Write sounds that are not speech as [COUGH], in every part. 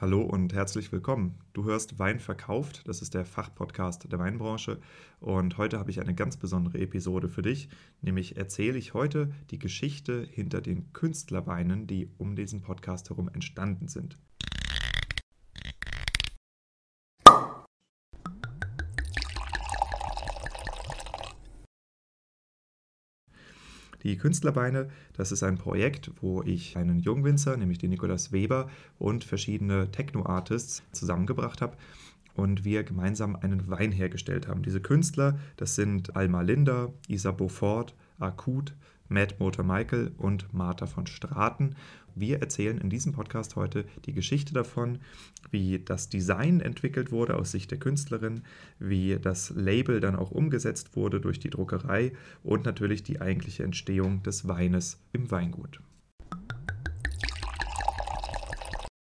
Hallo und herzlich willkommen. Du hörst Wein verkauft, das ist der Fachpodcast der Weinbranche und heute habe ich eine ganz besondere Episode für dich, nämlich erzähle ich heute die Geschichte hinter den Künstlerweinen, die um diesen Podcast herum entstanden sind. Die Künstlerbeine, das ist ein Projekt, wo ich einen Jungwinzer, nämlich den Nikolaus Weber und verschiedene Techno-Artists zusammengebracht habe und wir gemeinsam einen Wein hergestellt haben. Diese Künstler, das sind Alma Linda, Isa Beaufort, Akut, Matt Motor Michael und Martha von Straten. Wir erzählen in diesem Podcast heute die Geschichte davon, wie das Design entwickelt wurde aus Sicht der Künstlerin, wie das Label dann auch umgesetzt wurde durch die Druckerei und natürlich die eigentliche Entstehung des Weines im Weingut.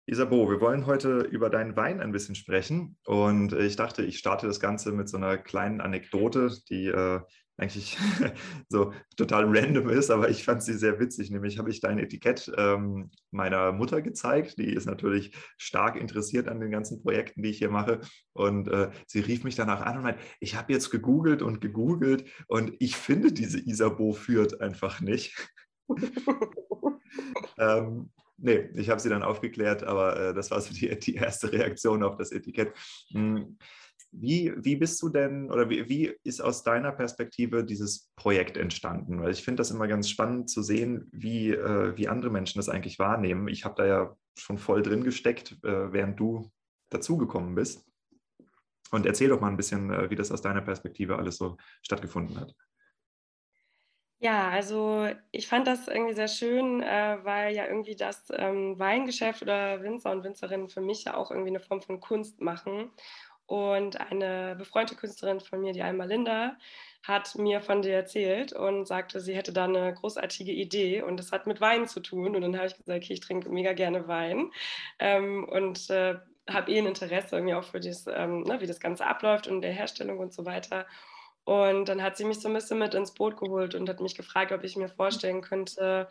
Isabo, wir wollen heute über deinen Wein ein bisschen sprechen. Und ich dachte, ich starte das Ganze mit so einer kleinen Anekdote, die äh, eigentlich [LAUGHS] so total random ist, aber ich fand sie sehr witzig. Nämlich habe ich dein Etikett ähm, meiner Mutter gezeigt. Die ist natürlich stark interessiert an den ganzen Projekten, die ich hier mache. Und äh, sie rief mich danach an und meinte, ich habe jetzt gegoogelt und gegoogelt und ich finde diese Isabo führt einfach nicht. [LAUGHS] [LAUGHS] ähm, nee, ich habe sie dann aufgeklärt, aber äh, das war so die, die erste Reaktion auf das Etikett. Hm wie, wie bist du denn oder wie, wie ist aus deiner Perspektive dieses Projekt entstanden? Weil ich finde das immer ganz spannend zu sehen, wie, äh, wie andere Menschen das eigentlich wahrnehmen. Ich habe da ja schon voll drin gesteckt, äh, während du dazugekommen bist. Und erzähl doch mal ein bisschen, äh, wie das aus deiner Perspektive alles so stattgefunden hat. Ja, also ich fand das irgendwie sehr schön, äh, weil ja irgendwie das ähm, Weingeschäft oder Winzer und Winzerinnen für mich ja auch irgendwie eine Form von Kunst machen. Und eine befreundete Künstlerin von mir, die Alma Linda, hat mir von dir erzählt und sagte, sie hätte da eine großartige Idee und das hat mit Wein zu tun. Und dann habe ich gesagt, okay, ich trinke mega gerne Wein ähm, und äh, habe eh ein Interesse irgendwie auch für das, ähm, ne, wie das Ganze abläuft und der Herstellung und so weiter. Und dann hat sie mich so ein bisschen mit ins Boot geholt und hat mich gefragt, ob ich mir vorstellen könnte,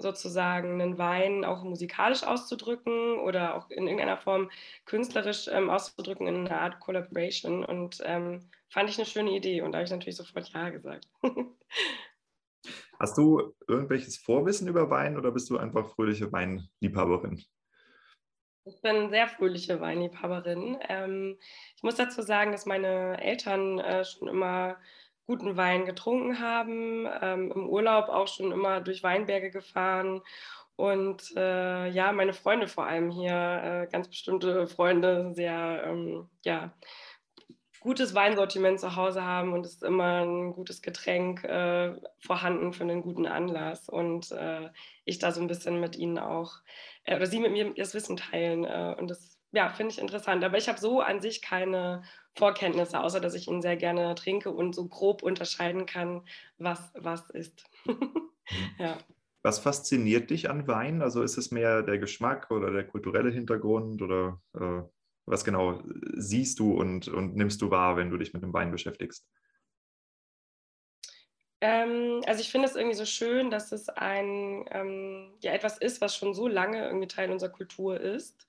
sozusagen einen Wein auch musikalisch auszudrücken oder auch in irgendeiner Form künstlerisch ähm, auszudrücken in einer Art Collaboration. Und ähm, fand ich eine schöne Idee und da habe ich natürlich sofort Ja gesagt. Hast du irgendwelches Vorwissen über Wein oder bist du einfach fröhliche Weinliebhaberin? Ich bin sehr fröhliche Weinliebhaberin. Ähm, ich muss dazu sagen, dass meine Eltern äh, schon immer guten Wein getrunken haben, ähm, im Urlaub auch schon immer durch Weinberge gefahren. Und äh, ja, meine Freunde vor allem hier, äh, ganz bestimmte Freunde, sehr, ähm, ja, gutes Weinsortiment zu Hause haben und es ist immer ein gutes Getränk äh, vorhanden für einen guten Anlass. Und äh, ich da so ein bisschen mit ihnen auch, äh, oder sie mit mir das Wissen teilen. Äh, und das ja, finde ich interessant. Aber ich habe so an sich keine Vorkenntnisse, außer dass ich ihn sehr gerne trinke und so grob unterscheiden kann, was was ist. [LAUGHS] ja. Was fasziniert dich an Wein? Also ist es mehr der Geschmack oder der kulturelle Hintergrund oder äh, was genau siehst du und, und nimmst du wahr, wenn du dich mit dem Wein beschäftigst? Ähm, also ich finde es irgendwie so schön, dass es ein ähm, ja etwas ist, was schon so lange irgendwie Teil unserer Kultur ist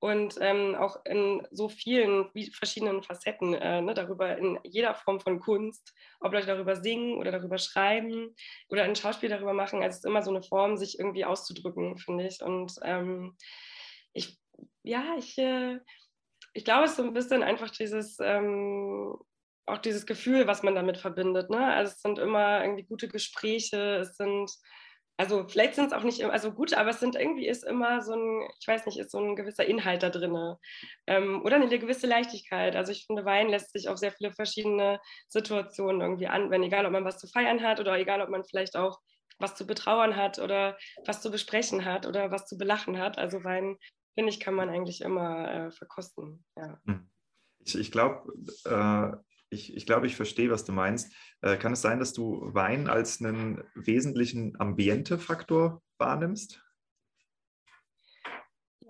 und ähm, auch in so vielen verschiedenen Facetten äh, ne, darüber in jeder Form von Kunst, ob Leute darüber singen oder darüber schreiben oder ein Schauspiel darüber machen. Also es ist immer so eine Form, sich irgendwie auszudrücken, finde ich. Und ähm, ich, ja, ich, äh, ich glaube, es ist so ein bisschen einfach dieses, ähm, auch dieses Gefühl, was man damit verbindet. Ne? Also es sind immer irgendwie gute Gespräche, es sind also vielleicht sind es auch nicht also gut, aber es sind irgendwie ist immer so ein, ich weiß nicht, ist so ein gewisser Inhalt da drin ähm, oder eine gewisse Leichtigkeit. Also ich finde, Wein lässt sich auf sehr viele verschiedene Situationen irgendwie anwenden, egal ob man was zu feiern hat oder egal ob man vielleicht auch was zu betrauern hat oder was zu besprechen hat oder was zu belachen hat. Also Wein, finde ich, kann man eigentlich immer äh, verkosten. Ja. Hm. Ich, ich glaube, äh, ich, ich glaube, ich verstehe, was du meinst. Äh, kann es sein, dass du Wein als einen wesentlichen Ambiente-Faktor wahrnimmst?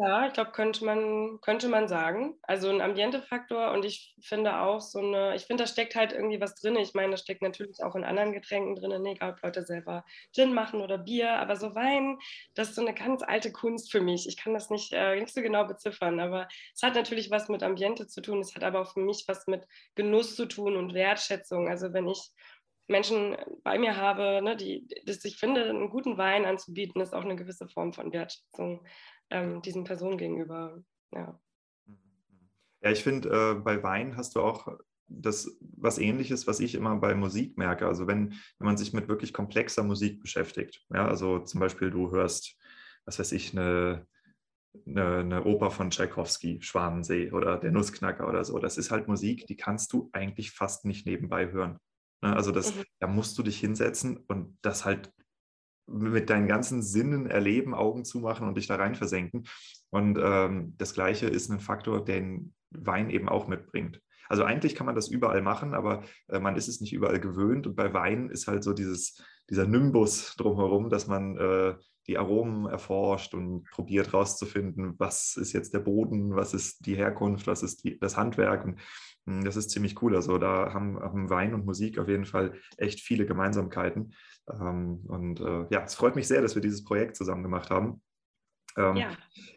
Ja, ich glaube, könnte man, könnte man sagen. Also ein Ambientefaktor und ich finde auch so eine, ich finde, da steckt halt irgendwie was drin. Ich meine, das steckt natürlich auch in anderen Getränken drin, egal ob Leute selber Gin machen oder Bier, aber so Wein, das ist so eine ganz alte Kunst für mich. Ich kann das nicht, äh, nicht so genau beziffern, aber es hat natürlich was mit Ambiente zu tun, es hat aber auch für mich was mit Genuss zu tun und Wertschätzung. Also wenn ich Menschen bei mir habe, ne, die, dass ich finde, einen guten Wein anzubieten, ist auch eine gewisse Form von Wertschätzung ähm, diesen Personen gegenüber. Ja, ja ich finde, äh, bei Wein hast du auch das was ähnliches, was ich immer bei Musik merke. Also wenn, wenn man sich mit wirklich komplexer Musik beschäftigt, ja, also zum Beispiel du hörst, was weiß ich, eine, eine, eine Oper von Tchaikovsky, Schwanensee oder der Nussknacker oder so. Das ist halt Musik, die kannst du eigentlich fast nicht nebenbei hören. Ne? Also das, mhm. da musst du dich hinsetzen und das halt mit deinen ganzen Sinnen erleben, Augen zumachen und dich da rein versenken. Und ähm, das Gleiche ist ein Faktor, den Wein eben auch mitbringt. Also eigentlich kann man das überall machen, aber äh, man ist es nicht überall gewöhnt. Und bei Wein ist halt so dieses, dieser Nimbus drumherum, dass man äh, die Aromen erforscht und probiert herauszufinden, was ist jetzt der Boden, was ist die Herkunft, was ist die, das Handwerk. Und hm, das ist ziemlich cool. Also da haben, haben, Wein und Musik auf jeden Fall echt viele Gemeinsamkeiten. Ähm, und äh, ja, es freut mich sehr, dass wir dieses Projekt zusammen gemacht haben. Ähm, ja.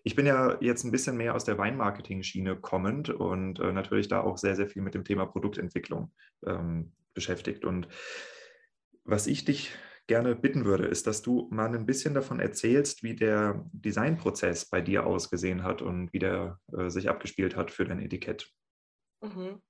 Ich bin ja jetzt ein bisschen mehr aus der Weinmarketing-Schiene kommend und äh, natürlich da auch sehr, sehr viel mit dem Thema Produktentwicklung ähm, beschäftigt. Und was ich dich gerne bitten würde, ist, dass du mal ein bisschen davon erzählst, wie der Designprozess bei dir ausgesehen hat und wie der äh, sich abgespielt hat für dein Etikett. Mhm.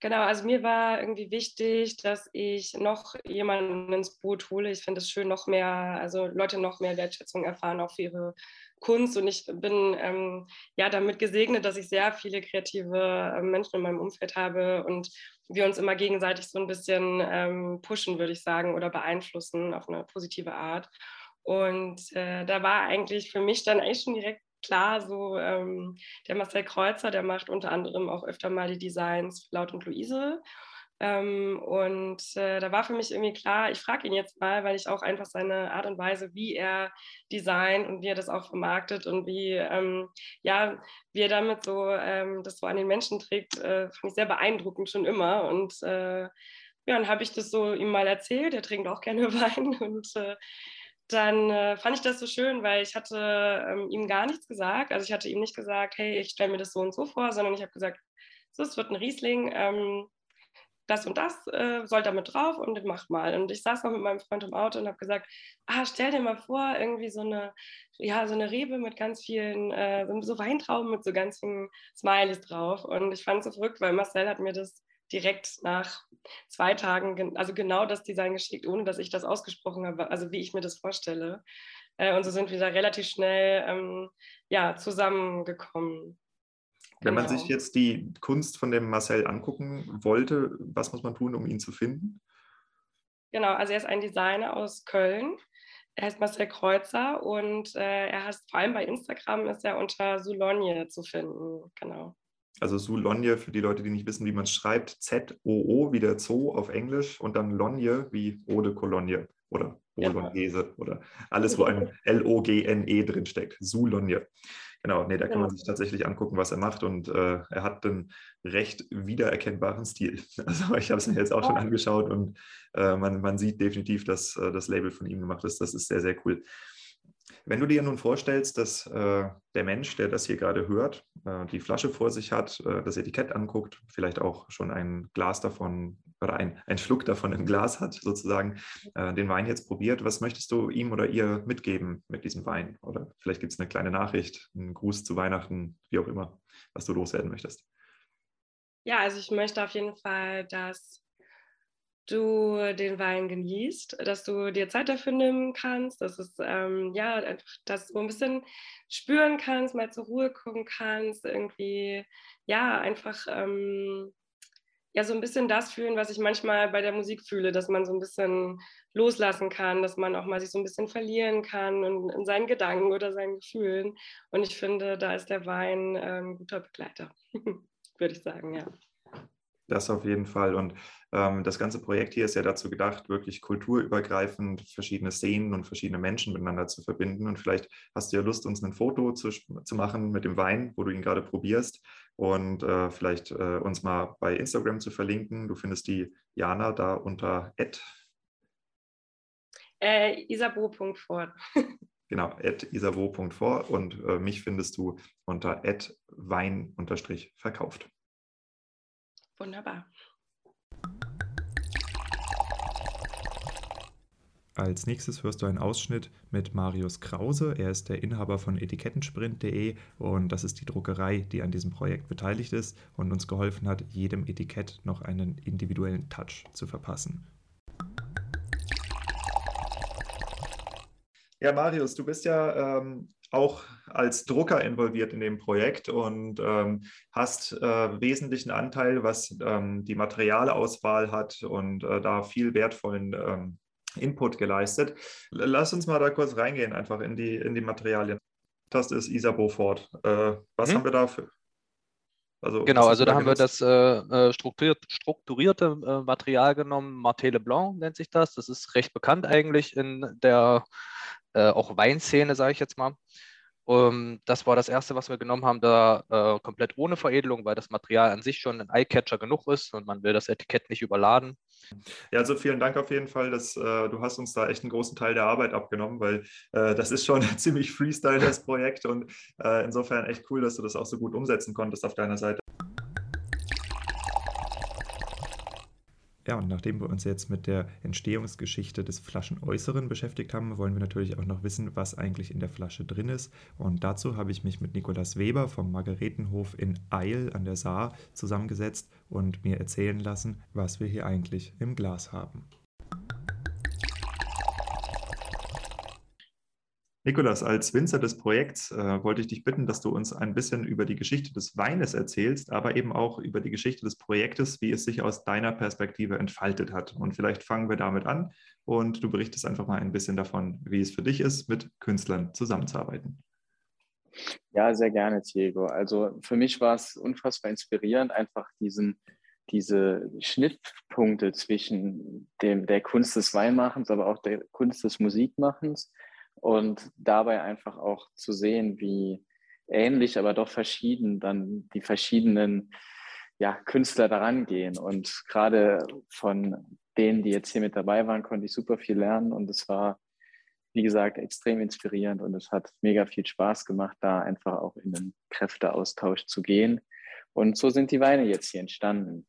Genau, also mir war irgendwie wichtig, dass ich noch jemanden ins Boot hole. Ich finde es schön, noch mehr, also Leute noch mehr Wertschätzung erfahren auch für ihre Kunst. Und ich bin ähm, ja damit gesegnet, dass ich sehr viele kreative äh, Menschen in meinem Umfeld habe und wir uns immer gegenseitig so ein bisschen ähm, pushen, würde ich sagen, oder beeinflussen auf eine positive Art. Und äh, da war eigentlich für mich dann eigentlich schon direkt klar, so ähm, der Marcel Kreuzer, der macht unter anderem auch öfter mal die Designs Laut und Luise. Ähm, und äh, da war für mich irgendwie klar, ich frage ihn jetzt mal, weil ich auch einfach seine Art und Weise, wie er designt und wie er das auch vermarktet und wie, ähm, ja, wie er damit so ähm, das so an den Menschen trägt, äh, fand ich sehr beeindruckend schon immer. Und äh, ja, dann habe ich das so ihm mal erzählt. Er trinkt auch gerne [LAUGHS] Wein und äh, dann äh, fand ich das so schön, weil ich hatte ähm, ihm gar nichts gesagt. Also ich hatte ihm nicht gesagt, hey, ich stelle mir das so und so vor, sondern ich habe gesagt, so, es wird ein Riesling, ähm, das und das äh, soll damit drauf und mach mal. Und ich saß noch mit meinem Freund im Auto und habe gesagt, ah, stell dir mal vor, irgendwie so eine, ja, so eine Rebe mit ganz vielen, äh, so Weintrauben mit so ganz vielen Smileys drauf. Und ich fand es so verrückt, weil Marcel hat mir das direkt nach zwei Tagen, also genau das Design geschickt, ohne dass ich das ausgesprochen habe, also wie ich mir das vorstelle. Äh, und so sind wir da relativ schnell ähm, ja, zusammengekommen. Wenn genau. man sich jetzt die Kunst von dem Marcel angucken wollte, was muss man tun, um ihn zu finden? Genau, also er ist ein Designer aus Köln. Er heißt Marcel Kreuzer und äh, er heißt vor allem bei Instagram ist er unter Soulogne zu finden. Genau. Also Soulogne, für die Leute, die nicht wissen, wie man es schreibt, Z-O-O, wie der Zoo auf Englisch und dann Logne wie Eau de Cologne oder Bolognese ja. oder alles, wo ein [LAUGHS] L-O-G-N-E drinsteckt. Soulogne. Genau, nee, da kann man sich tatsächlich angucken, was er macht und äh, er hat einen recht wiedererkennbaren Stil. [LAUGHS] Also ich habe es mir jetzt auch schon angeschaut und äh, man, man sieht definitiv, dass äh, das Label von ihm gemacht ist. Das ist sehr, sehr cool. Wenn du dir nun vorstellst, dass äh, der Mensch, der das hier gerade hört, äh, die Flasche vor sich hat, äh, das Etikett anguckt, vielleicht auch schon ein Glas davon oder ein, ein Schluck davon im Glas hat, sozusagen, äh, den Wein jetzt probiert, was möchtest du ihm oder ihr mitgeben mit diesem Wein? Oder vielleicht gibt es eine kleine Nachricht, einen Gruß zu Weihnachten, wie auch immer, was du loswerden möchtest. Ja, also ich möchte auf jeden Fall, dass du den Wein genießt, dass du dir Zeit dafür nehmen kannst, dass es ähm, ja dass du ein bisschen spüren kannst, mal zur Ruhe gucken kannst, irgendwie ja einfach ähm, ja so ein bisschen das fühlen, was ich manchmal bei der Musik fühle, dass man so ein bisschen loslassen kann, dass man auch mal sich so ein bisschen verlieren kann in, in seinen Gedanken oder seinen Gefühlen. Und ich finde, da ist der Wein ein ähm, guter Begleiter, [LAUGHS] würde ich sagen, ja. Das auf jeden Fall. Und ähm, das ganze Projekt hier ist ja dazu gedacht, wirklich kulturübergreifend verschiedene Szenen und verschiedene Menschen miteinander zu verbinden. Und vielleicht hast du ja Lust, uns ein Foto zu, zu machen mit dem Wein, wo du ihn gerade probierst. Und äh, vielleicht äh, uns mal bei Instagram zu verlinken. Du findest die Jana da unter Ed. Äh, isabo.fort. [LAUGHS] genau, at isabo.fort und äh, mich findest du unter wein-verkauft. Wunderbar. Als nächstes hörst du einen Ausschnitt mit Marius Krause. Er ist der Inhaber von etikettensprint.de und das ist die Druckerei, die an diesem Projekt beteiligt ist und uns geholfen hat, jedem Etikett noch einen individuellen Touch zu verpassen. Ja, Marius, du bist ja ähm, auch als Drucker involviert in dem Projekt und ähm, hast äh, wesentlichen Anteil, was ähm, die Materialauswahl hat und äh, da viel wertvollen ähm, Input geleistet. Lass uns mal da kurz reingehen, einfach in die, in die Materialien. Das ist Isa Beaufort. Äh, was hm? haben wir da für? Also, genau, also da, haben wir das äh, äh, strukturiert, strukturierte äh, Material genommen. Martele Blanc nennt sich das. Das ist recht bekannt eigentlich in der äh, auch Weinszene, sage ich jetzt mal. Um, ähm, das war das erste, was wir genommen haben, da äh, komplett ohne Veredelung, weil das Material an sich schon ein Eyecatcher genug ist und man will das Etikett nicht überladen. Ja, also vielen Dank auf jeden Fall, dass äh, du hast uns da echt einen großen Teil der Arbeit abgenommen, weil äh, das ist schon [LAUGHS] ziemlich Freestyle, das Projekt und äh, insofern echt cool, dass du das auch so gut umsetzen konntest auf deiner Seite. Ja, und nachdem wir uns jetzt mit der Entstehungsgeschichte des Flaschenäußeren beschäftigt haben, wollen wir natürlich auch noch wissen, was eigentlich in der Flasche drin ist. Und dazu habe ich mich mit Nikolaus Weber vom Margaretenhof in Eil an der Saar zusammengesetzt und mir erzählen lassen, was wir hier eigentlich im Glas haben. Nikolas, als Winzer des Projekts äh, wollte ich dich bitten, dass du uns ein bisschen über die Geschichte des Weines erzählst, aber eben auch über die Geschichte des Projektes, wie es sich aus deiner Perspektive entfaltet hat. Und vielleicht fangen wir damit an und du berichtest einfach mal ein bisschen davon, wie es für dich ist, mit Künstlern zusammenzuarbeiten. Ja, sehr gerne, Diego. Also für mich war es unfassbar inspirierend, einfach diesen, diese Schnittpunkte zwischen dem, der Kunst des Weinmachens, aber auch der Kunst des Musikmachens und dabei einfach auch zu sehen, wie ähnlich, aber doch verschieden dann die verschiedenen ja, Künstler daran gehen. Und gerade von denen, die jetzt hier mit dabei waren, konnte ich super viel lernen und es war, wie gesagt, extrem inspirierend und es hat mega viel Spaß gemacht, da einfach auch in den Kräfteaustausch zu gehen. Und so sind die Weine jetzt hier entstanden.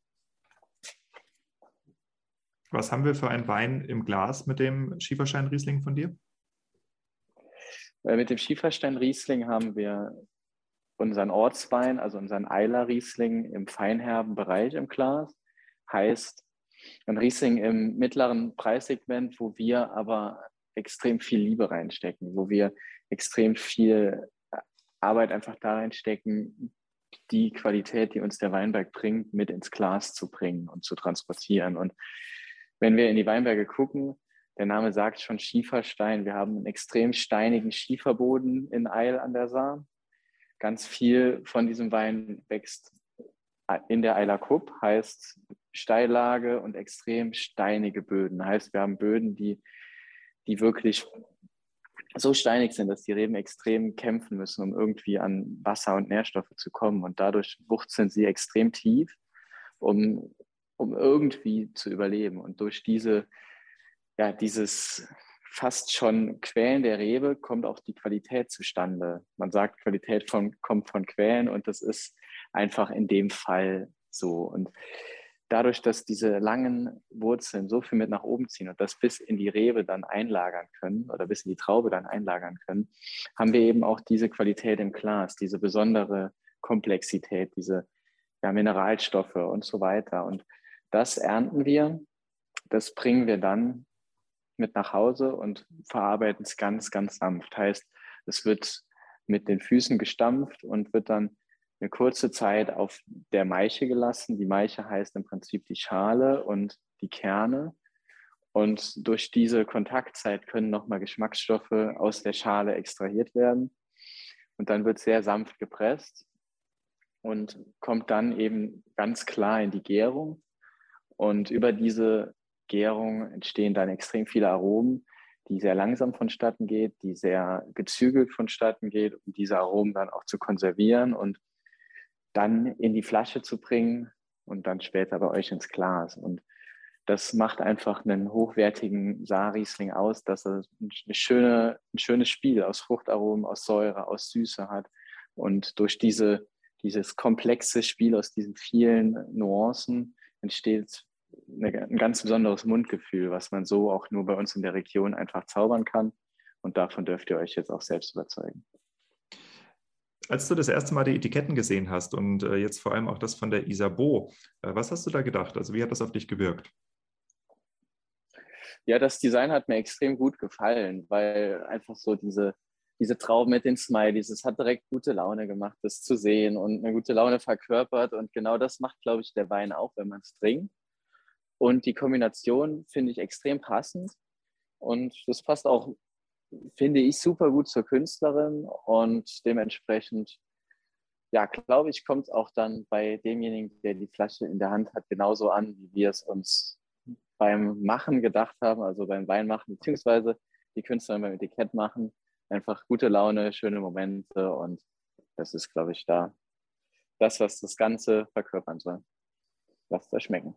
Was haben wir für einen Wein im Glas mit dem Schieferstein-Riesling von dir? Äh, mit dem Schieferstein Riesling haben wir unseren Ortswein, also unseren Eiler Riesling im feinherben Bereich im Glas. Heißt, ein Riesling im mittleren Preissegment, wo wir aber extrem viel Liebe reinstecken, wo wir extrem viel Arbeit einfach da reinstecken, die Qualität, die uns der Weinberg bringt, mit ins Glas zu bringen und zu transportieren. Und wenn wir in die Weinberge gucken, der Name sagt schon Schieferstein. Wir haben einen extrem steinigen Schieferboden in Eil an der Saar. Ganz viel von diesem Wein wächst in der Eiler Kupp, heißt Steillage und extrem steinige Böden. Heißt, wir haben Böden, die, die wirklich so steinig sind, dass die Reben extrem kämpfen müssen, um irgendwie an Wasser und Nährstoffe zu kommen. Und dadurch wurzeln sie extrem tief, um, um irgendwie zu überleben. Und durch diese ja, dieses fast schon Quälen der Rebe kommt auch die Qualität zustande. Man sagt, Qualität von, kommt von Quälen und das ist einfach in dem Fall so. Und dadurch, dass diese langen Wurzeln so viel mit nach oben ziehen und das bis in die Rebe dann einlagern können oder bis in die Traube dann einlagern können, haben wir eben auch diese Qualität im Glas, diese besondere Komplexität, diese ja, Mineralstoffe und so weiter. Und das ernten wir, das bringen wir dann mit nach Hause und verarbeiten es ganz, ganz sanft. Heißt, es wird mit den Füßen gestampft und wird dann eine kurze Zeit auf der Maiche gelassen. Die Maiche heißt im Prinzip die Schale und die Kerne. Und durch diese Kontaktzeit können nochmal Geschmacksstoffe aus der Schale extrahiert werden. Und dann wird sehr sanft gepresst. und kommt dann eben ganz klar in die Gärung. Und über diese Gärung entstehen dann extrem viele Aromen, die sehr langsam vonstatten geht, die sehr gezügelt vonstatten geht, um diese Aromen dann auch zu konservieren und dann in die Flasche zu bringen und dann später bei euch ins Glas. Und das macht einfach einen hochwertigen Saarriesling aus, dass er schöne, ein schönes Spiel aus Fruchtaromen, aus Säure, aus Süße hat. Und durch diese, dieses komplexe Spiel aus diesen vielen Nuancen entsteht eine, ein ganz besonderes Mundgefühl, was man so auch nur bei uns in der Region einfach zaubern kann. Und davon dürft ihr euch jetzt auch selbst überzeugen. Als du das erste Mal die Etiketten gesehen hast und äh, jetzt vor allem auch das von der Isabeau, äh, was hast du da gedacht? Also wie hat das auf dich gewirkt? Ja, das Design hat mir extrem gut gefallen, weil einfach so diese, diese Trauben mit den Smileys, es hat direkt gute Laune gemacht, das zu sehen und eine gute Laune verkörpert. Und genau das macht, glaube ich, der Wein auch, wenn man es trinkt. Und die Kombination finde ich extrem passend. Und das passt auch, finde ich, super gut zur Künstlerin. Und dementsprechend, ja, glaube ich, kommt es auch dann bei demjenigen, der die Flasche in der Hand hat, genauso an, wie wir es uns beim Machen gedacht haben, also beim Weinmachen, beziehungsweise die Künstlerin beim Etikett machen. Einfach gute Laune, schöne Momente und das ist, glaube ich, da das, was das Ganze verkörpern soll. Lasst euch schmecken.